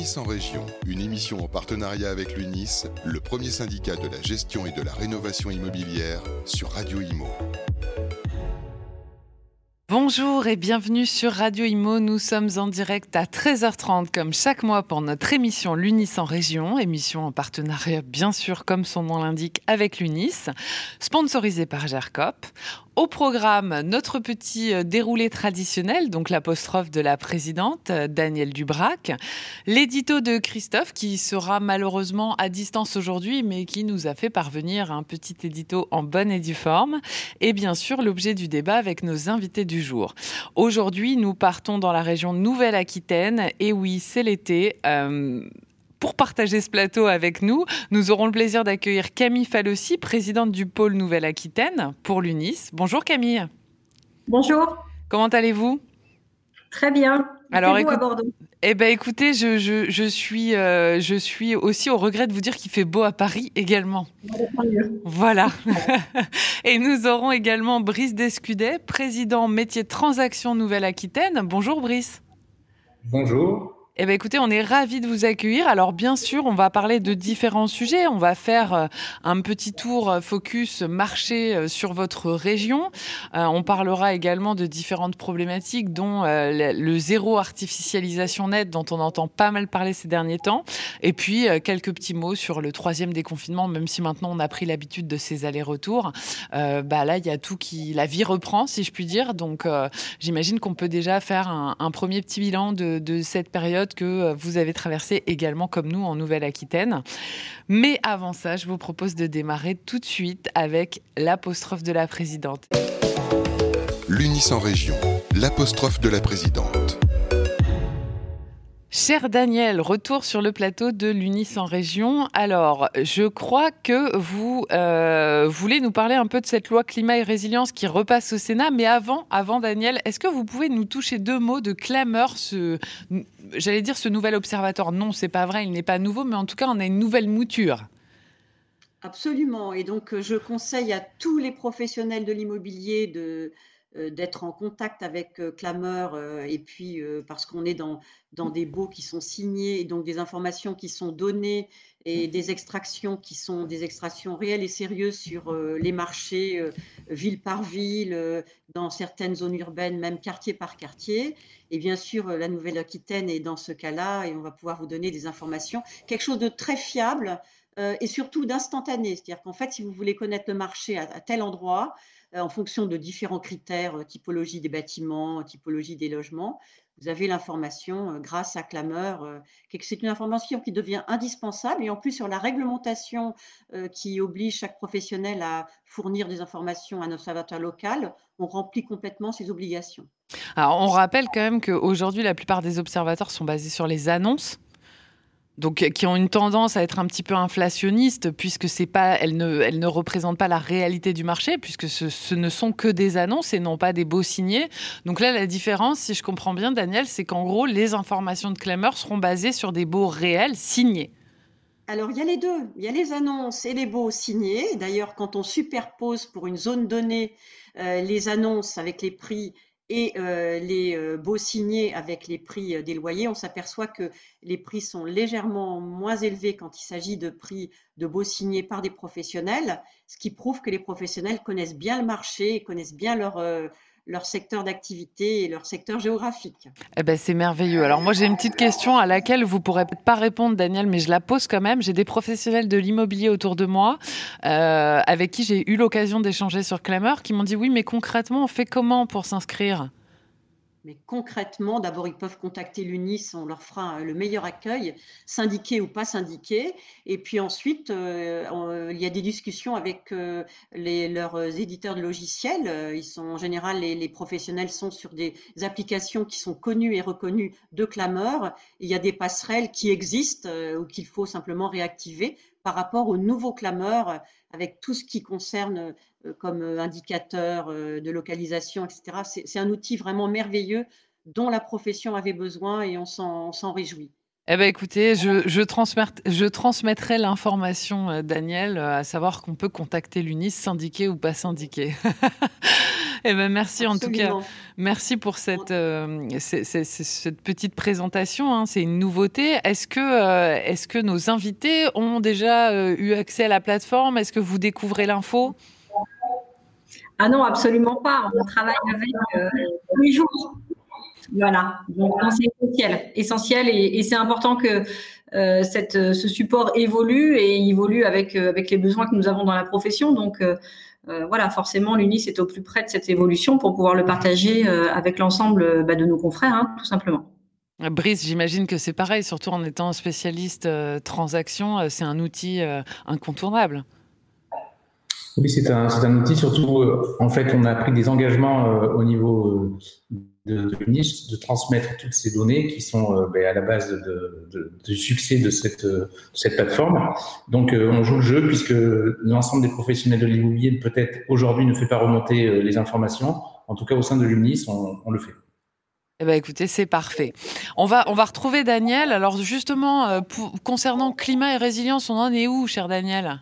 L'UNIS en région, une émission en partenariat avec l'UNIS, le premier syndicat de la gestion et de la rénovation immobilière sur Radio Imo. Bonjour et bienvenue sur Radio Imo. Nous sommes en direct à 13h30 comme chaque mois pour notre émission L'UNIS en région, émission en partenariat bien sûr comme son nom l'indique avec l'UNIS, sponsorisée par GERCOP. Au programme, notre petit euh, déroulé traditionnel, donc l'apostrophe de la présidente euh, Danielle Dubrac, l'édito de Christophe qui sera malheureusement à distance aujourd'hui mais qui nous a fait parvenir un petit édito en bonne et due forme et bien sûr l'objet du débat avec nos invités du jour. Aujourd'hui, nous partons dans la région Nouvelle-Aquitaine et oui, c'est l'été. Euh, pour partager ce plateau avec nous, nous aurons le plaisir d'accueillir Camille Falossi, présidente du pôle Nouvelle-Aquitaine pour l'UNIS. Bonjour Camille. Bonjour. Comment allez-vous? Très bien. Alors eh ben écoutez, je, je, suis euh, je suis aussi au regret de vous dire qu'il fait beau à Paris également. Voilà. Et nous aurons également Brice Descudet, président métier de transaction Nouvelle-Aquitaine. Bonjour Brice. Bonjour. Eh bien, écoutez, on est ravis de vous accueillir. Alors, bien sûr, on va parler de différents sujets. On va faire euh, un petit tour euh, focus marché euh, sur votre région. on parlera également de différentes problématiques, dont le zéro artificialisation nette, dont on entend pas mal parler ces derniers temps. Et puis, quelques petits mots sur le troisième déconfinement, même si maintenant on a pris l'habitude de ces allers-retours. bah là, il y a tout qui, la vie reprend, si je puis dire. Donc, j'imagine qu'on peut déjà faire un, premier petit bilan de cette période que euh, vous avez traversé également comme nous en Nouvelle-Aquitaine. Mais avant ça, je vous propose de démarrer tout de suite avec l'apostrophe de la présidente. L'Unis en région, l'apostrophe de la présidente. Cher Daniel, retour sur le plateau de l'UNIS en région. Alors, je crois que vous euh, voulez nous parler un peu de cette loi climat et résilience qui repasse au Sénat. Mais avant, avant Daniel, est-ce que vous pouvez nous toucher deux mots de clameur, j'allais dire ce nouvel observatoire? Non, c'est pas vrai, il n'est pas nouveau, mais en tout cas, on a une nouvelle mouture. Absolument. Et donc, je conseille à tous les professionnels de l'immobilier de euh, d'être en contact avec euh, Clameur euh, et puis parce qu'on est dans, dans des baux qui sont signés et donc des informations qui sont données et des extractions qui sont des extractions réelles et sérieuses sur les marchés ville par ville, dans certaines zones urbaines, même quartier par quartier. Et bien sûr, la Nouvelle-Aquitaine est dans ce cas-là et on va pouvoir vous donner des informations, quelque chose de très fiable et surtout d'instantané. C'est-à-dire qu'en fait, si vous voulez connaître le marché à tel endroit, euh, en fonction de différents critères, euh, typologie des bâtiments, typologie des logements. Vous avez l'information euh, grâce à Clameur. C'est une information qui devient indispensable et en plus sur la réglementation qui oblige chaque professionnel à fournir des informations à un observateur local, on remplit complètement ses obligations. Alors on rappelle quand même qu'aujourd'hui la plupart des observateurs sont basés sur les annonces donc qui ont une tendance à être un petit peu inflationnistes puisque c'est pas elles ne elles ne représentent pas la réalité du marché puisque ce, ne sont que des annonces et non pas des beaux signés. Donc là la différence si je comprends bien Daniel, c'est qu'en gros les informations de Clameur seront basées sur des baux réels signés. Alors, il y a les deux. Il y a les annonces et les baux signés. D'ailleurs, quand on superpose pour une zone donnée euh, les annonces avec les prix et euh, les euh, baux signés avec les prix euh, des loyers, on s'aperçoit que les prix sont légèrement moins élevés quand il s'agit de prix de baux signés par des professionnels, ce qui prouve que les professionnels connaissent bien le marché connaissent bien leur, leur secteur d'activité et leur secteur géographique. Eh ben, c'est merveilleux. Alors moi j'ai une petite question à laquelle vous pourrez peut-être pas répondre Daniel, mais je la pose quand même. J'ai des professionnels de l'immobilier autour de moi euh, avec qui j'ai eu l'occasion d'échanger sur Clameur qui m'ont dit oui mais concrètement on fait comment pour s'inscrire? Mais concrètement, d'abord, ils peuvent contacter l'UNIS, on leur fera le meilleur accueil, syndiqué ou pas syndiqué. Et puis ensuite, euh, il y a des discussions avec euh, leurs éditeurs de logiciels. Ils sont en général, les, les, professionnels sont sur des applications qui sont connues et reconnues de clameurs. Il y a des passerelles qui existent euh, ou qu'il faut simplement réactiver par rapport aux nouveaux clameurs avec tout ce qui concerne euh, comme euh, indicateur euh, de localisation, etc. C'est un outil vraiment merveilleux dont la profession avait besoin et on s'en réjouit. Eh ben écoutez, je transmettrai l'information, Daniel, à savoir qu'on peut contacter l'UNIS, syndiqué ou pas syndiqué. Eh ben merci en tout cas. Merci pour cette, euh, cette petite présentation. Hein. C'est une nouveauté. Est-ce que, euh, est-ce que nos invités ont déjà euh, eu accès à la plateforme? Est-ce que vous découvrez l'info? Ah non, absolument pas. On travaille avec tous les jours. Voilà, donc c'est essentiel, essentiel et, c'est important que cette, ce support évolue et évolue avec, avec les besoins que nous avons dans la profession. Donc, euh, voilà, forcément, l'UNIS est au plus près de cette évolution pour pouvoir le partager euh, avec l'ensemble euh, bah, de nos confrères, hein, tout simplement. Brice, j'imagine que c'est pareil, surtout en étant spécialiste transaction, c'est un outil incontournable. Oui, c'est un, un, outil, surtout, en fait, on a pris des engagements au niveau de, de, de transmettre toutes ces données qui sont euh, ben, à la base du succès de cette, cette plateforme. Donc, euh, on joue le jeu puisque l'ensemble des professionnels de l'immobilier peut-être aujourd'hui ne fait pas remonter euh, les informations. En tout cas, au sein de l'UNIS, on, on, le fait. Eh ben, écoutez, c'est parfait. On va, on va retrouver Daniel. Alors, justement, concernant climat et résilience, on en est où, cher Daniel?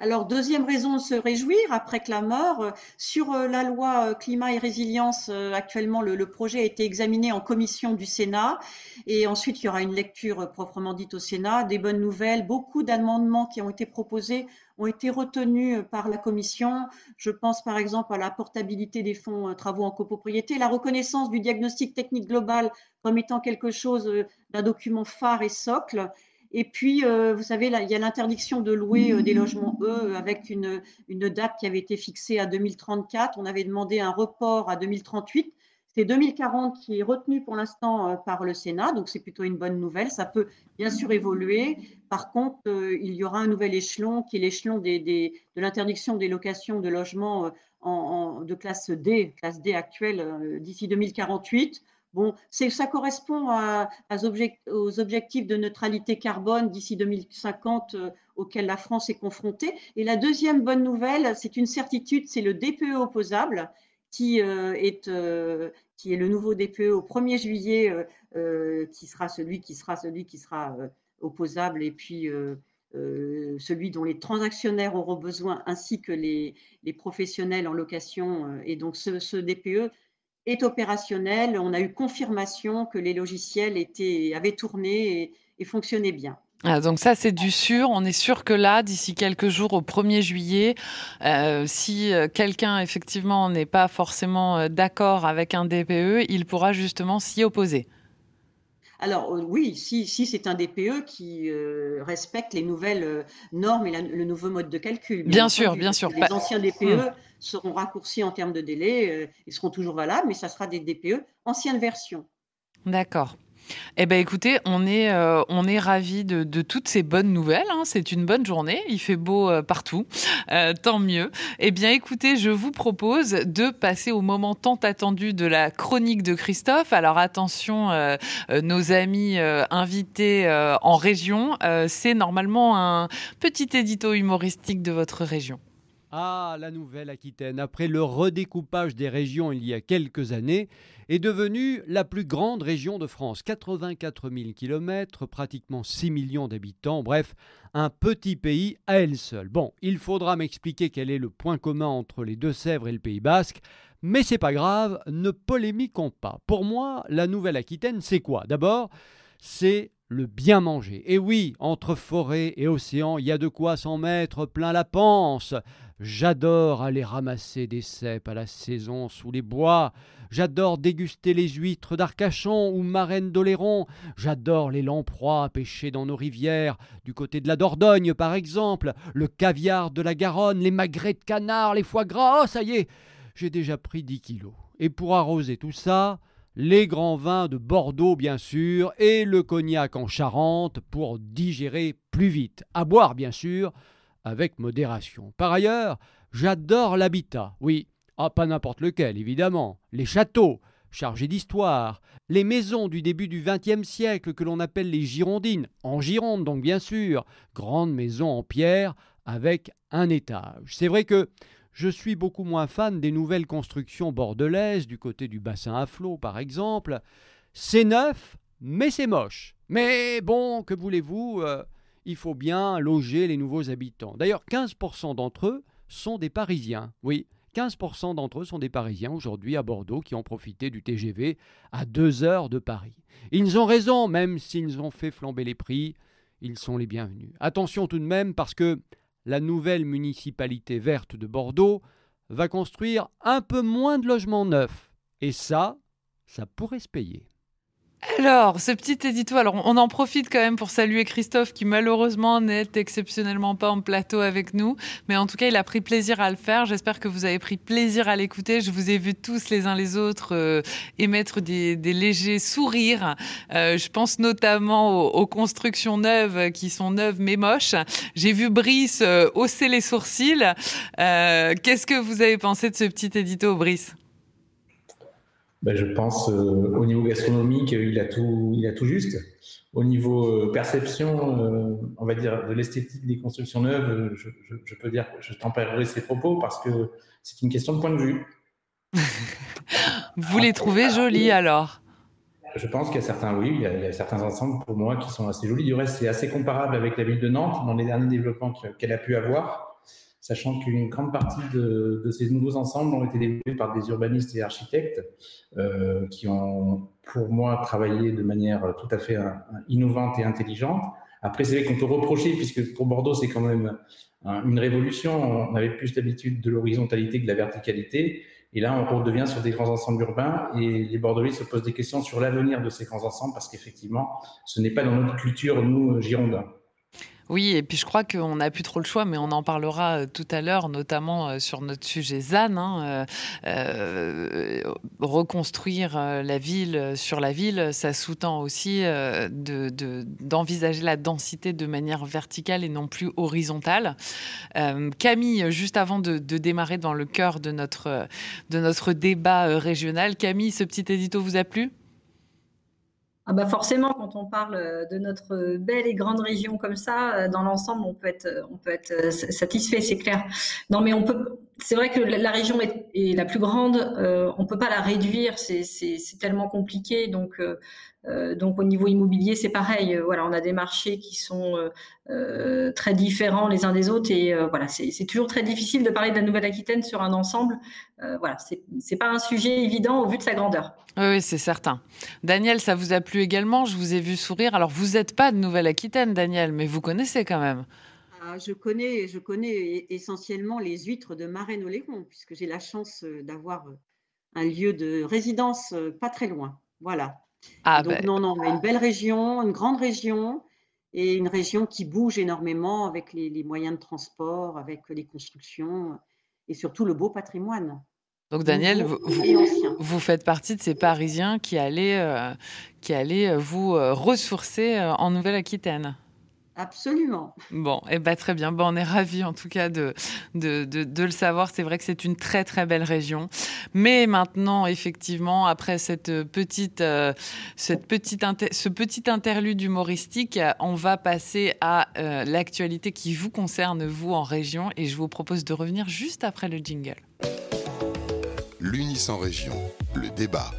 Alors, deuxième raison de se réjouir après Clameur, euh, sur euh, la loi euh, climat et résilience, actuellement, le, projet a été examiné en commission du Sénat et ensuite il y aura une lecture proprement dite au Sénat. Des bonnes nouvelles, beaucoup d'amendements qui ont été proposés ont été retenus par la commission. Je pense par exemple à la portabilité des fonds travaux en copropriété, la reconnaissance du diagnostic technique global comme étant quelque chose d'un document phare et socle et puis, euh, vous savez, il y a l'interdiction de louer euh, des logements E avec une, date qui avait été fixée à 2034. On avait demandé un report à 2038. C'est 2040 qui est retenu pour l'instant euh, par le Sénat, donc c'est plutôt une bonne nouvelle. Ça peut bien sûr évoluer. Par contre, il y aura un nouvel échelon qui est l'échelon de l'interdiction des locations de logements en, en, de classe D, classe D actuelle, d'ici 2048. Bon, ça correspond aux objectifs de neutralité carbone d'ici 2050 euh, auxquels la France est confrontée. Et la deuxième bonne nouvelle, c'est une certitude, c'est le DPE opposable qui, euh, est, euh, qui est le nouveau DPE au 1er juillet, qui sera celui qui sera celui qui sera opposable et puis celui dont les transactionnaires auront besoin ainsi que les, professionnels en location. et donc ce DPE est opérationnel. On a eu confirmation que les logiciels étaient, avaient tourné et, fonctionnaient bien. Ah, donc ça, c'est du sûr. On est sûr que là, d'ici quelques jours, au 1er juillet, euh, si euh, quelqu'un, effectivement, n'est pas forcément euh, d'accord avec un DPE, il pourra justement s'y opposer. Alors oui, si, si c'est un DPE qui respecte les nouvelles normes et le nouveau mode de calcul. Bien, sûr, bien sûr. Les anciens DPE hum seront raccourcis en termes de délai, euh, ils seront toujours valables, mais ça sera des DPE ancienne version. D'accord. Eh bien, écoutez, on est, euh, ravis de, toutes ces bonnes nouvelles. Hein. C'est une bonne journée. Il fait beau euh, partout. tant mieux. Eh bien, écoutez, je vous propose de passer au moment tant attendu de la chronique de Christophe. Alors, attention, nos amis invités en région, c'est normalement un petit édito humoristique de votre région. Ah, la Nouvelle-Aquitaine, après le redécoupage des régions il y a quelques années, est devenue la plus grande région de France. 84 000 km, pratiquement 6 millions d'habitants, bref, un petit pays à elle seule. Bon, il faudra m'expliquer quel est le point commun entre les Deux-Sèvres et le Pays Basque, mais c'est pas grave, ne polémiquons pas. Pour moi, la Nouvelle-Aquitaine, c'est quoi? D'abord, c'est le bien manger. Et oui, entre forêt et océan, il y a de quoi s'en mettre plein la panse. J'adore aller ramasser des cèpes à la saison sous les bois. J'adore déguster les huîtres d'Arcachon ou marraines d'Oléron. J'adore les lamproies pêchées dans nos rivières, du côté de la Dordogne par exemple, le caviar de la Garonne, les magrets de canard, les foie gras. Oh, ça y est, j'ai déjà pris 10 kilos. Et pour arroser tout ça, les grands vins de Bordeaux bien sûr, et le cognac en Charente pour digérer plus vite. À boire bien sûr, avec modération. Par ailleurs, j'adore l'habitat, oui, ah, pas n'importe lequel, évidemment, les châteaux, chargés d'histoire, les maisons du début du XXe siècle que l'on appelle les Girondines, en Gironde donc bien sûr, grandes maisons en pierre avec un étage. C'est vrai que je suis beaucoup moins fan des nouvelles constructions bordelaises, du côté du bassin à flot par exemple. C'est neuf, mais c'est moche. Mais bon, que voulez-vous euh, il faut bien loger les nouveaux habitants. D'ailleurs, 15% d'entre eux sont des Parisiens, oui, 15% d'entre eux sont des Parisiens aujourd'hui à Bordeaux qui ont profité du TGV à deux heures de Paris. Ils ont raison, même s'ils ont fait flamber les prix, ils sont les bienvenus. Attention tout de même parce que la nouvelle municipalité verte de Bordeaux va construire un peu moins de logements neufs. Et ça, ça pourrait se payer. Alors, ce petit édito, alors on en profite quand même pour saluer Christophe qui malheureusement n'est exceptionnellement pas en plateau avec nous, mais en tout cas il a pris plaisir à le faire. J'espère que vous avez pris plaisir à l'écouter. Je vous ai vu tous les uns les autres euh, émettre des, légers sourires. Euh, je pense notamment aux, constructions neuves qui sont neuves mais moches. J'ai vu Brice euh, hausser les sourcils. Qu'est-ce que vous avez pensé de ce petit édito, Brice? Ben, je pense euh, au niveau gastronomique, il a tout, il a tout juste. Au niveau euh, perception, euh, on va dire de l'esthétique des constructions neuves, je, je, peux dire, je tempérerai ses propos parce que c'est une question de point de vue. Vous les trouvez jolis alors? Je pense qu'il y a certains, oui, il y, a, certains ensembles pour moi qui sont assez jolis. Du reste, c'est assez comparable avec la ville de Nantes dans les derniers développements qu'elle a pu avoir sachant qu'une grande partie de, ces nouveaux ensembles ont été développés par des urbanistes et architectes euh, qui ont, pour moi, travaillé de manière tout à fait euh, innovante et intelligente. Après, c'est vrai qu'on peut reprocher, puisque pour Bordeaux, c'est quand même une révolution. On avait plus d'habitude de l'horizontalité que de la verticalité. Et là, on redevient sur des grands ensembles urbains et les Bordelais se posent des questions sur l'avenir de ces grands ensembles parce qu'effectivement, ce n'est pas dans notre culture, nous, Girondins. Oui, et puis je crois qu'on n'a plus trop le choix, mais on en parlera euh, tout à l'heure, notamment euh, sur notre sujet ZAN. Hein, euh, reconstruire la ville sur la ville, ça sous-tend aussi d'envisager la densité de manière verticale et non plus horizontale. Camille, juste avant de, de, démarrer dans le cœur de notre, de notre débat régional, Camille, ce petit édito vous a plu? Ah bah forcément, quand on parle euh, de notre belle et grande région comme ça, euh, dans l'ensemble, on peut être, euh, on peut être satisfait, c'est clair. Non, mais on peut. C'est vrai que la région est, la plus grande. Euh, on peut pas la réduire. C'est tellement compliqué. Donc, euh, donc au niveau immobilier, c'est pareil. Euh, voilà, on a des marchés qui sont euh, très différents les uns des autres et voilà, c'est toujours très difficile de parler de la Nouvelle-Aquitaine sur un ensemble. voilà, c'est pas un sujet évident au vu de sa grandeur. Oui, c'est certain. Daniel, ça vous a plu également Je vous ai vu sourire. Alors vous n'êtes pas de Nouvelle-Aquitaine, Daniel, mais vous connaissez quand même. Ah, je connais, je connais essentiellement les huîtres de Marennes-Oléron, puisque j'ai la chance d'avoir un lieu de résidence pas très loin. Voilà. Ah, donc, ben. non, non, mais une belle région, une grande région, et une région qui bouge énormément avec les, moyens de transport, avec les constructions, et surtout le beau patrimoine. Donc Daniel, vous, vous, faites partie de ces Parisiens qui allaient, euh, qui allaient euh, vous euh, ressourcer en Nouvelle-Aquitaine. Absolument. Bon, et eh ben, très bien. Bon, on est ravis en tout cas de, de, de, le savoir. C'est vrai que c'est une très très belle région. Mais maintenant, effectivement, après cette petite, euh, cette petite ce petit interlude humoristique, on va passer à euh, l'actualité qui vous concerne, vous, en région. Et je vous propose de revenir juste après le jingle. L'Unis en région, le débat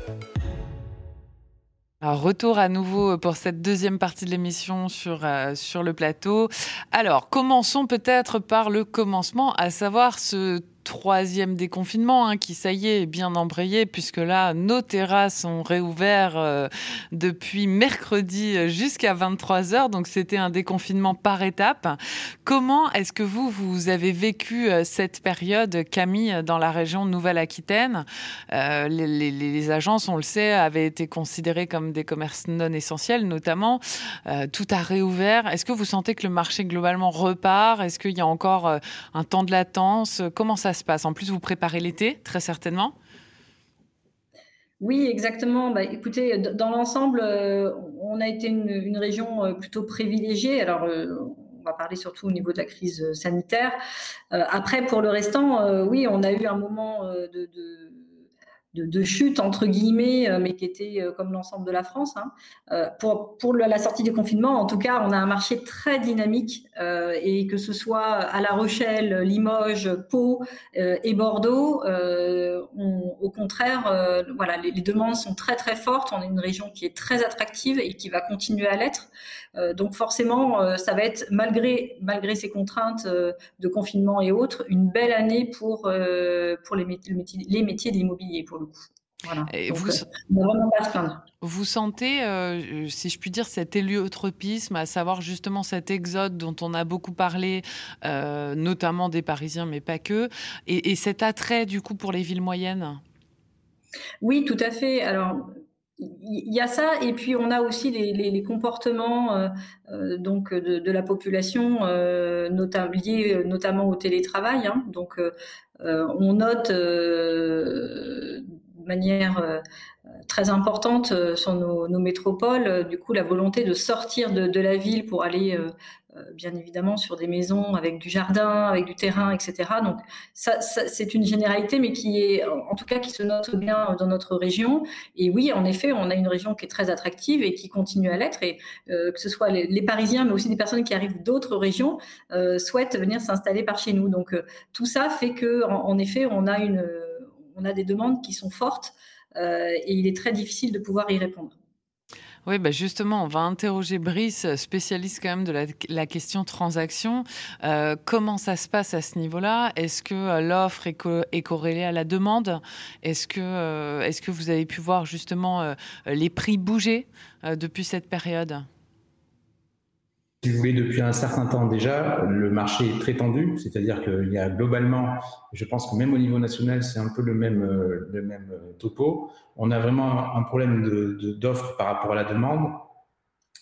retour à nouveau pour cette deuxième partie de l'émission sur, euh, sur le plateau. Alors, commençons peut-être par le commencement, à savoir ce troisième déconfinement hein, qui, ça y est, est bien embrayé puisque là, nos terrasses ont réouvert euh, depuis mercredi jusqu'à 23 heures. Donc, c'était un déconfinement par étapes. Comment est-ce que vous, vous avez vécu euh, cette période, Camille, dans la région Nouvelle-Aquitaine? Euh, les, agences, on le sait, avaient été considérées comme des commerces non essentiels, notamment. tout a réouvert. Est-ce que vous sentez que le marché globalement repart? Est-ce qu'il y a encore un temps de latence? Comment ça se passe En plus, vous préparez l'été, très certainement. Oui, exactement. Bah, écoutez, dans l'ensemble, euh, on a été une, région euh, plutôt privilégiée. Alors, euh, on va parler surtout au niveau de la crise sanitaire. après, pour le restant, oui, on a eu un moment de de, chute entre guillemets, euh, mais qui était euh, comme l'ensemble de la France. Hein. Euh, pour pour la sortie du confinement, en tout cas, on a un marché très dynamique et que ce soit à La Rochelle, Limoges, Pau et Bordeaux, au contraire, voilà, les, les, demandes sont très très fortes. On est une région qui est très attractive et qui va continuer à l'être. Donc forcément, ça va être malgré malgré ces contraintes de confinement et autres, une belle année pour pour les métiers, les métiers de l'immobilier pour et vous, euh, vous sentez, euh, si je puis dire, cet héliotropisme, à savoir justement cet exode dont on a beaucoup parlé, euh, notamment des Parisiens, mais pas que, et, cet attrait du coup pour les villes moyennes? Oui, tout à fait. Alors, il y a ça, et puis on a aussi les, comportements donc de, la population, liés notamment au télétravail. Hein. donc, on note manière euh, très importante euh, sur nos, métropoles. Euh, du coup, la volonté de sortir de, la ville pour aller, bien évidemment, sur des maisons avec du jardin, avec du terrain, etc. Donc, ça, c'est une généralité, mais qui est, en tout cas, qui se note bien dans notre région. Et oui, en effet, on a une région qui est très attractive et qui continue à l'être. Et que ce soit les, Parisiens, mais aussi des personnes qui arrivent d'autres régions, souhaitent venir s'installer par chez nous. Donc, tout ça fait que, en effet, on a une on a des demandes qui sont fortes euh, et il est très difficile de pouvoir y répondre. Oui, bah justement, on va interroger Brice, spécialiste quand même de la, question transaction. Euh, comment ça se passe à ce niveau-là? Est-ce que euh, l'offre est, corrélée à la demande? Est-ce que, que vous avez pu voir justement les prix bouger depuis cette période? Si vous voulez, depuis un certain temps déjà, le marché est très tendu, c'est-à-dire qu'il y a globalement, je pense que même au niveau national, c'est un peu le même, euh, le même euh, topo. On a vraiment un problème d'offre de, par rapport à la demande.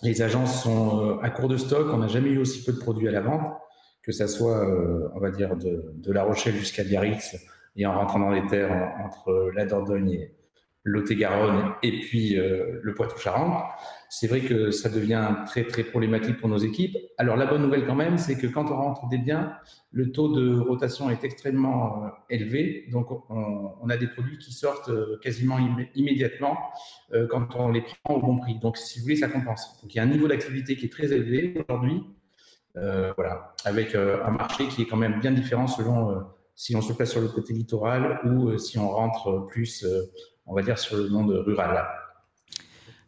Les agences sont euh, à court de stock, on n'a jamais eu aussi peu de produits à la vente, que ça soit, on va dire, de, de La Rochelle jusqu'à Biarritz, et en rentrant dans les terres entre la Dordogne et, Lot-et-Garonne et puis euh, le Poitou-Charentes. C'est vrai que ça devient très très problématique pour nos équipes. Alors la bonne nouvelle quand même, c'est que quand on rentre des biens, le taux de rotation est extrêmement euh, élevé. Donc on, a des produits qui sortent euh, quasiment immédiatement quand on les prend au bon prix. Donc si vous voulez, ça compense. Donc il y a un niveau d'activité qui est très élevé aujourd'hui. voilà, avec un marché qui est quand même bien différent selon si on se place sur le côté littoral ou si on rentre plus on va dire, sur le monde rural.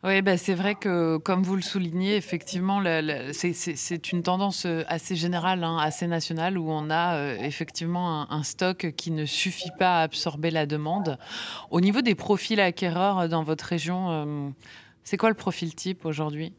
Oui, bah c'est vrai que, comme vous le soulignez, effectivement, c'est une tendance euh, assez générale, hein, assez nationale, où on a euh, effectivement un, stock qui ne suffit pas à absorber la demande. Au niveau des profils acquéreurs dans votre région, euh, c'est quoi le profil type aujourd'hui?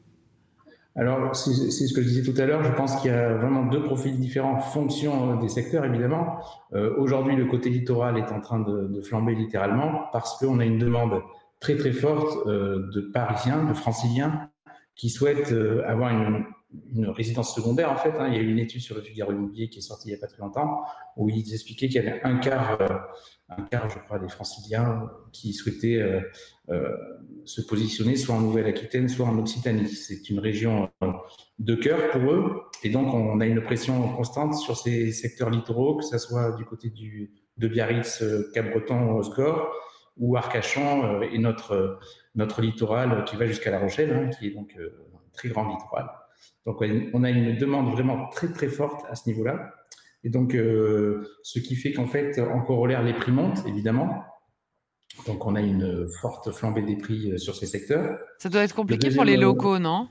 Alors, c'est ce que je disais tout à l'heure. Je pense qu'il y a vraiment deux profils différents en fonction euh, des secteurs, évidemment. Euh, Aujourd'hui, le côté littoral est en train de, flamber littéralement parce qu'on a une demande très très forte euh, de Parisiens, de Franciliens qui souhaitent avoir une, une, résidence secondaire. En fait, hein. il y a eu une étude sur le Figaro Immobilier qui est sortie il n'y a pas très longtemps où ils expliquaient qu'il y avait un quart euh, un quart, je crois, des franciliens qui souhaitaient euh, euh, se positionner soit en Nouvelle-Aquitaine, soit en Occitanie. C'est une région de cœur pour eux. Et donc, on a une pression constante sur ces secteurs littoraux, que ce soit du côté du, de Biarritz, Cap-Breton, Osgore, ou Arcachon, et notre, notre littoral qui va jusqu'à La Rochelle, hein, qui est donc un très grand littoral. Donc, on a une demande vraiment très, très forte à ce niveau-là. Et donc, euh, ce qui fait qu'en fait, en corollaire, les prix montent, évidemment. Donc, on a une forte flambée des prix euh, sur ces secteurs. Ça doit être compliqué pour les euh, locaux, non?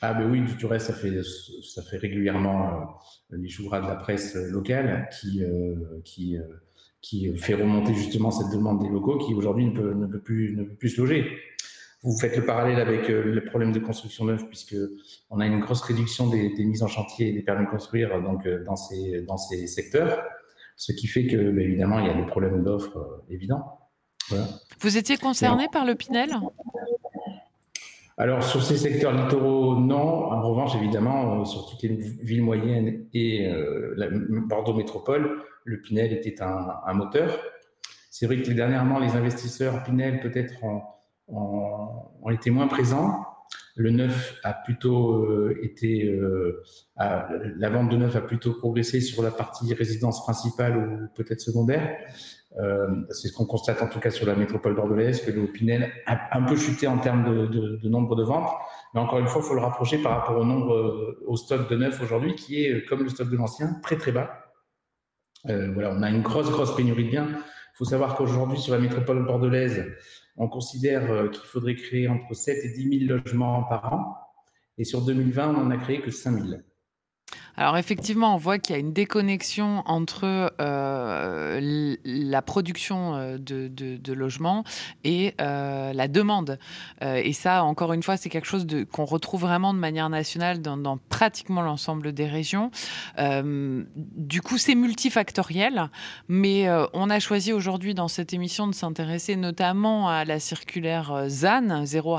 Ah, ben oui, du reste, ça fait, ça fait régulièrement les jours de la presse locale qui, qui, qui fait remonter justement cette demande des locaux qui aujourd'hui ne peut, ne, peut plus, ne peut plus se loger. Vous faites le parallèle avec euh, le problème de construction neuve, puisque on a une grosse réduction des, mises en chantier et des permis de construire donc, euh, dans, ces, dans ces secteurs, ce qui fait que, bah, évidemment, il y a des problèmes d'offres euh, évidents. Vous étiez concerné par le Pinel? Alors, sur ces secteurs littoraux, non. En revanche, évidemment, sur toutes les villes moyennes et la Bordeaux Métropole, le Pinel était un, un moteur. C'est vrai que dernièrement, les investisseurs Pinel, peut-être, ont, ont, été moins présents. Le neuf a plutôt euh, été, euh, la vente de neuf a plutôt progressé sur la partie résidence principale ou peut-être secondaire. c'est ce qu'on constate en tout cas sur la métropole bordelaise, que le Pinel a un peu chuté en termes de, nombre de ventes. Mais encore une fois, il faut le rapprocher par rapport au nombre, au stock de neuf aujourd'hui, qui est, comme le stock de l'ancien, très très bas. voilà, on a une grosse, grosse pénurie de biens. Il faut savoir qu'aujourd'hui, sur la métropole bordelaise, on considère qu'il faudrait créer entre 7 et 10 000 logements par an. Et sur 2020, on n'en a créé que 5 000. Alors effectivement, on voit qu'il y a une déconnexion entre euh, la production euh, de, logements et euh, la demande. et ça, encore une fois, c'est quelque chose qu'on retrouve vraiment de manière nationale dans, pratiquement l'ensemble des régions. du coup, c'est multifactoriel, mais on a choisi aujourd'hui dans cette émission de s'intéresser notamment à la circulaire ZAN, zéro,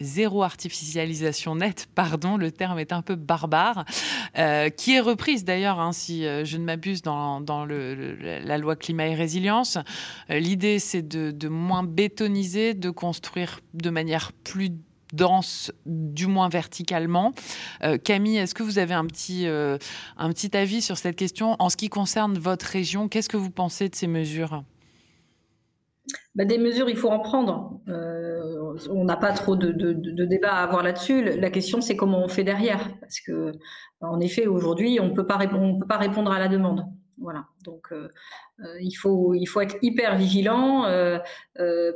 zéro artificialisation nette, pardon, le terme est un peu barbare. Euh, qui est reprise d'ailleurs, hein, si euh, je ne m'abuse, dans, la loi climat et résilience. Euh, l'idée, c'est de, moins bétoniser, de construire de manière plus dense, du moins verticalement. Camille, est-ce que vous avez un petit, un petit avis sur cette question en ce qui concerne votre région? Qu'est-ce que vous pensez de ces mesures? Bah, des mesures, il faut en prendre. Euh, on n'a pas trop de, de, débat à avoir là-dessus. La question, c'est comment on fait derrière. Parce que, en effet, aujourd'hui, on ne peut pas répondre à la demande. Voilà. Donc, euh, euh, il, faut, il faut être hyper vigilant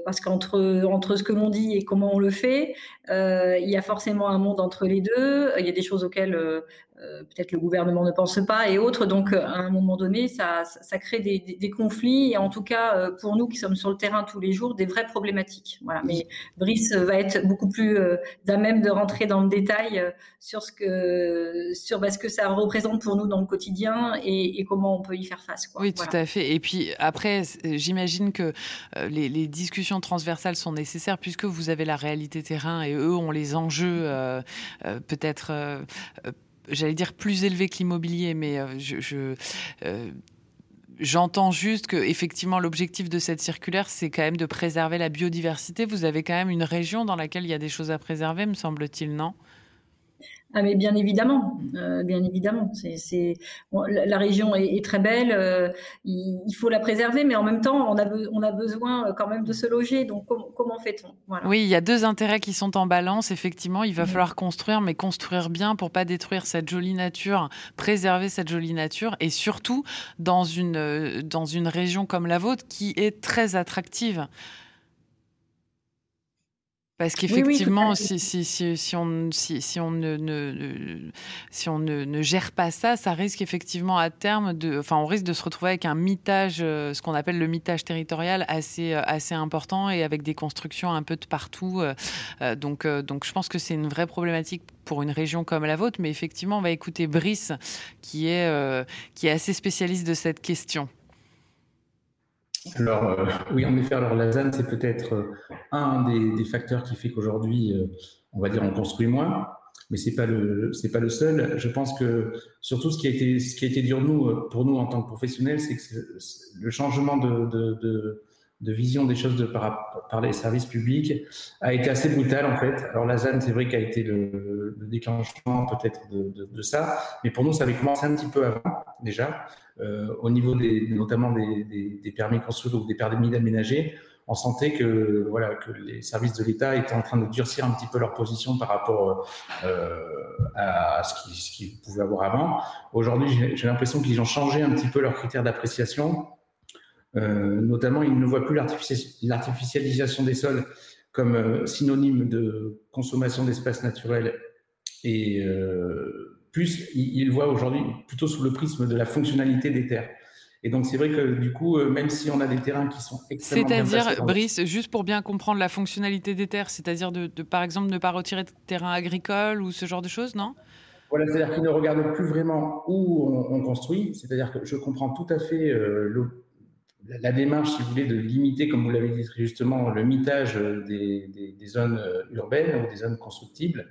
parce qu'entre entre ce que l'on dit et comment on le fait, il y a forcément un monde entre les deux. Il y a des choses auxquelles euh, peut-être le gouvernement ne pense pas et autres. Donc, euh, à un moment donné, ça, ça crée des, conflits et en tout cas, euh, pour nous qui sommes sur le terrain tous les jours, des vraies problématiques. Voilà. Mais Brice va être beaucoup plus à même de rentrer dans le détail sur ce que, sur bah, que ça représente pour nous dans le quotidien et, comment on peut y faire face. Oui, tout à fait. Et puis après, j'imagine que les, les, discussions transversales sont nécessaires puisque vous avez la réalité terrain et eux ont les enjeux peut-être j'allais dire plus élevé que l'immobilier, mais euh, je, euh, J'entends juste que effectivement l'objectif de cette circulaire, c'est quand même de préserver la biodiversité. Vous avez quand même une région dans laquelle il y a des choses à préserver, me semble-t-il, non? Ah mais bien évidemment, euh, bien évidemment. C'est, la, région est, très belle, euh, il, faut la préserver, mais en même temps, on a, on a besoin euh, quand même de se loger. Donc comment fait-on? Oui, il y a deux intérêts qui sont en balance. Effectivement, il va falloir construire, mais construire bien pour pas détruire cette jolie nature, préserver cette jolie nature, et surtout dans une dans une région comme la vôtre qui est très attractive. Parce qu'effectivement, si, si, si, si, on, si, on, ne, ne, si on ne, ne, gère pas ça, ça risque effectivement à terme de. Enfin, on risque de se retrouver avec un mitage, euh, ce qu'on appelle le mitage territorial, assez, euh, assez important et avec des constructions un peu de partout. Euh, donc, donc, je pense que c'est une vraie problématique pour une région comme la vôtre. Mais effectivement, on va écouter Brice, qui est, qui est assez spécialiste de cette question. Alors, euh, oui, en effet, alors la ZAN, c'est peut-être euh, un des, facteurs qui fait qu'aujourd'hui, euh, on va dire, on construit moins, mais c'est pas le, pas le seul. Je pense que surtout ce qui a été, ce qui a été dur nous, pour nous en tant que professionnels, c'est que le changement de, de, de, vision des choses de, par, par, les services publics a été assez brutal en fait. Alors la ZAN, c'est vrai qu'a été le, le déclenchement peut-être de, ça, mais pour nous, ça avait commencé un petit peu avant déjà. Euh, au niveau des, notamment des, des, permis construits ou des permis d'aménager, on sentait que voilà que les services de l'État étaient en train de durcir un petit peu leur position par rapport euh, à ce qu'ils qu pouvaient avoir avant. Aujourd'hui, j'ai l'impression qu'ils ont changé un petit peu leurs critères d'appréciation. Euh, notamment, ils ne voient plus l'artificialisation des sols comme euh, synonyme de consommation d'espaces naturels et euh, plus il, voit aujourd'hui plutôt sous le prisme de la fonctionnalité des terres. Et donc, c'est vrai que du coup, même si on a des terrains qui sont extrêmement. C'est-à-dire, Brice, juste pour bien comprendre la fonctionnalité des terres, c'est-à-dire de, par exemple, ne pas retirer de terrain agricole ou ce genre de choses, non? Voilà, c'est-à-dire qu'ils ne regardent plus vraiment où on, construit. C'est-à-dire que je comprends tout à fait euh, la démarche, si vous voulez, de limiter, comme vous l'avez dit justement, le mitage des, des, zones euh, urbaines ou des zones constructibles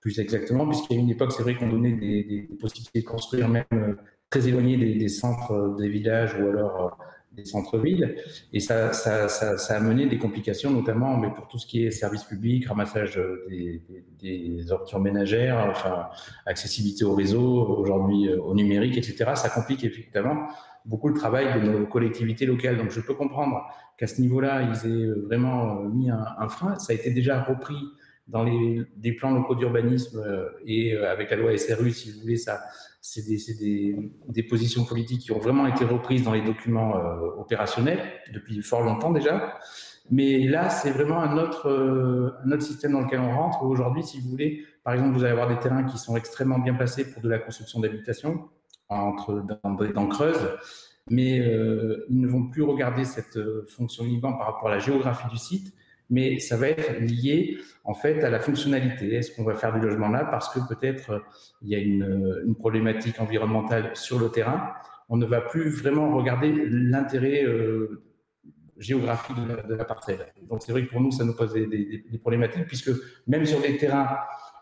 plus exactement, a une époque, c'est vrai qu'on donnait des, possibilités de construire même euh, très éloignées des, centres euh, des villages ou alors des centres-villes. Et ça, a mené des complications, notamment mais pour tout ce qui est service public, ramassage des, ordures ménagères, enfin, accessibilité au réseau, aujourd'hui euh, au numérique, etc. Ça complique effectivement beaucoup le travail de nos collectivités locales. Donc je peux comprendre qu'à ce niveau-là, ils aient vraiment mis un, frein. Ça a été déjà repris dans les plans locaux d'urbanisme euh, et euh, avec la loi SRU, si vous voulez, ça, c'est des, positions politiques qui ont vraiment été reprises dans les documents euh, opérationnels depuis fort longtemps déjà. Mais là, c'est vraiment un autre, euh, système dans lequel on rentre. Aujourd'hui, si vous voulez, par exemple, vous allez avoir des terrains qui sont extrêmement bien placés pour de la construction d'habitation, entre dans, dans Creuse, mais euh, ils ne vont plus regarder cette fonction vivante par rapport à la géographie du site, mais ça va être lié en fait à la fonctionnalité. Est-ce qu'on va faire du logement là parce que peut-être euh, il y a une, problématique environnementale sur le terrain? On ne va plus vraiment regarder l'intérêt euh, géographique de la, parcelle. Donc c'est vrai que pour nous, ça nous pose des, des, problématiques puisque même sur des terrains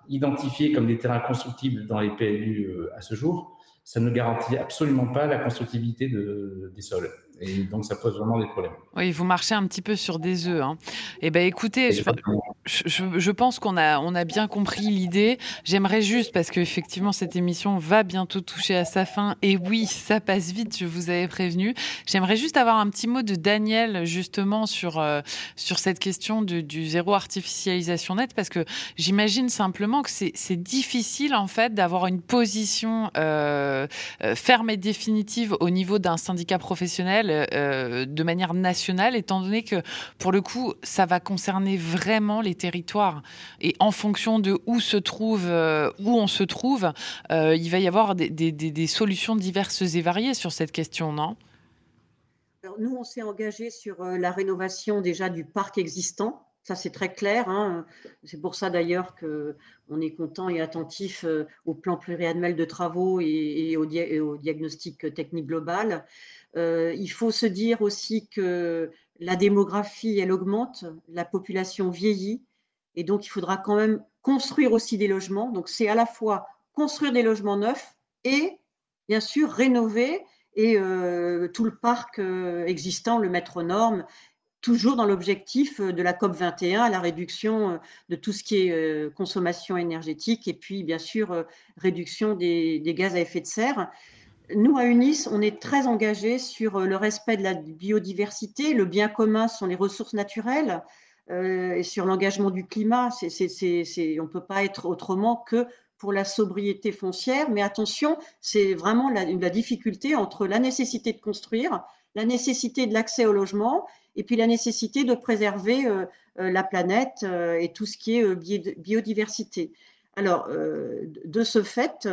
identifiés comme des terrains constructibles dans les PLU euh, à ce jour, ça ne garantit absolument pas la constructibilité de, des sols. Et donc, ça pose vraiment des problèmes. Oui, vous marchez un petit peu sur des œufs. Hein. Eh bien, écoutez, je, je, je, pense qu'on a, on a bien compris l'idée. J'aimerais juste, parce qu'effectivement, cette émission va bientôt toucher à sa fin. Et oui, ça passe vite, je vous avais prévenu. J'aimerais juste avoir un petit mot de Daniel, justement, sur, euh, sur cette question du zéro artificialisation nette, parce que j'imagine simplement que c'est difficile, en fait, d'avoir une position euh, euh, ferme et définitive au niveau d'un syndicat professionnel euh, de manière nationale, étant donné que pour le coup, ça va concerner vraiment les territoires. Et en fonction de où se trouve, euh, où on se trouve, euh, il va y avoir des, solutions diverses et variées sur cette question, non? Alors Nous, on s'est engagé sur la rénovation déjà du parc existant. Ça, c'est très clair. Hein. C'est pour ça d'ailleurs qu'on est content et attentif au plan pluriannuel de travaux et au, diagnostic technique global. Euh, il faut se dire aussi que la démographie, elle augmente, la population vieillit, et donc il faudra quand même construire aussi des logements. Donc c'est à la fois construire des logements neufs et bien sûr rénover et euh, tout le parc euh, existant, le mettre aux normes, toujours dans l'objectif de la COP 21, la réduction de tout ce qui est consommation énergétique et puis bien sûr réduction des, gaz à effet de serre nous, à UNIS, on est très engagés sur euh, le respect de la biodiversité. Le bien commun sont les ressources naturelles euh, et sur l'engagement du climat. On ne peut pas être autrement que pour la sobriété foncière. Mais attention, c'est vraiment la, difficulté entre la nécessité de construire, la nécessité de l'accès au logement et puis la nécessité de préserver euh, la planète et tout ce qui est biodiversité. Alors, de ce fait,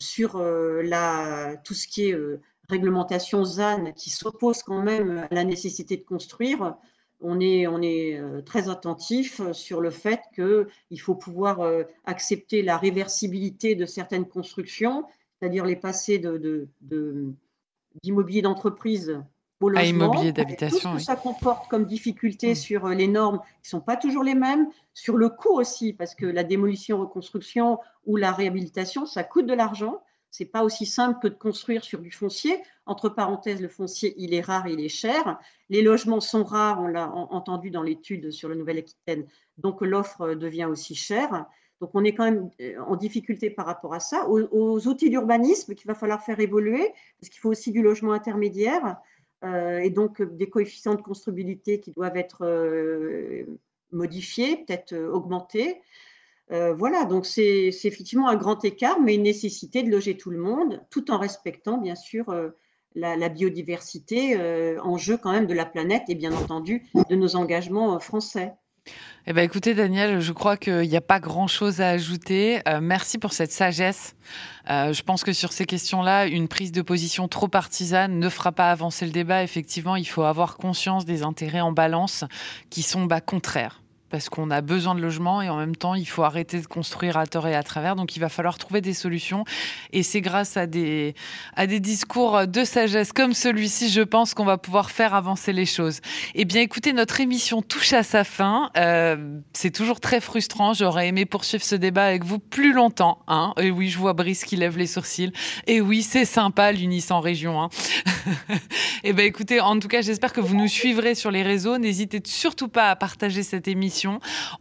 sur euh, tout ce qui est euh, réglementation ZAN qui s'oppose quand même à la nécessité de construire, on est, on est euh, très attentif sur le fait qu'il faut pouvoir accepter la réversibilité de certaines constructions, c'est-à-dire les passer d'immobilier de, de, d'entreprise à immobilier d'habitation. Tout ce que oui. ça comporte comme difficulté mmh. sur les normes qui ne sont pas toujours les mêmes, sur le coût aussi, parce que la démolition, reconstruction ou la réhabilitation, ça coûte de l'argent. C'est pas aussi simple que de construire sur du foncier. Entre parenthèses, le foncier, il est rare, il est cher. Les logements sont rares, on l'a entendu dans l'étude sur le Nouvelle-Aquitaine, donc l'offre devient aussi chère. Donc on est quand même euh, en difficulté par rapport à ça. Aux, aux outils d'urbanisme qu'il va falloir faire évoluer, parce qu'il faut aussi du logement intermédiaire euh, et donc des coefficients de constructibilité qui doivent être euh, modifiés, peut-être euh, augmentés. Euh, voilà, donc c'est effectivement un grand écart, mais une nécessité de loger tout le monde, tout en respectant bien sûr euh, la, biodiversité, euh, enjeu quand même de la planète et bien entendu de nos engagements français. Eh ben, écoutez, Daniel, je crois qu'il n'y a pas grand-chose à ajouter. Euh, merci pour cette sagesse. Euh, je pense que sur ces questions-là, une prise de position trop partisane ne fera pas avancer le débat. Effectivement, il faut avoir conscience des intérêts en balance qui sont bah, contraires parce qu'on a besoin de logements et en même temps, il faut arrêter de construire à tort et à travers. Donc, il va falloir trouver des solutions. Et c'est grâce à des, à des discours de sagesse comme celui-ci, je pense, qu'on va pouvoir faire avancer les choses. Eh bien, écoutez, notre émission touche à sa fin. Euh, c'est toujours très frustrant. J'aurais aimé poursuivre ce débat avec vous plus longtemps. Hein. Et oui, je vois Brice qui lève les sourcils. Et oui, c'est sympa l'Unis en région. Hein. eh bien, écoutez, en tout cas, j'espère que vous nous suivrez sur les réseaux. N'hésitez surtout pas à partager cette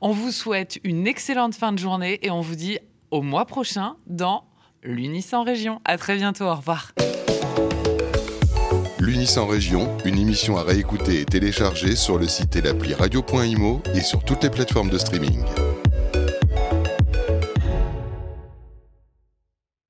on vous souhaite une excellente fin de journée et on vous dit au mois prochain dans l'Unis en région. À très bientôt, au revoir. L'Unis en région, une émission à réécouter et télécharger sur le site et l'appli radio.imo et sur toutes les plateformes de streaming.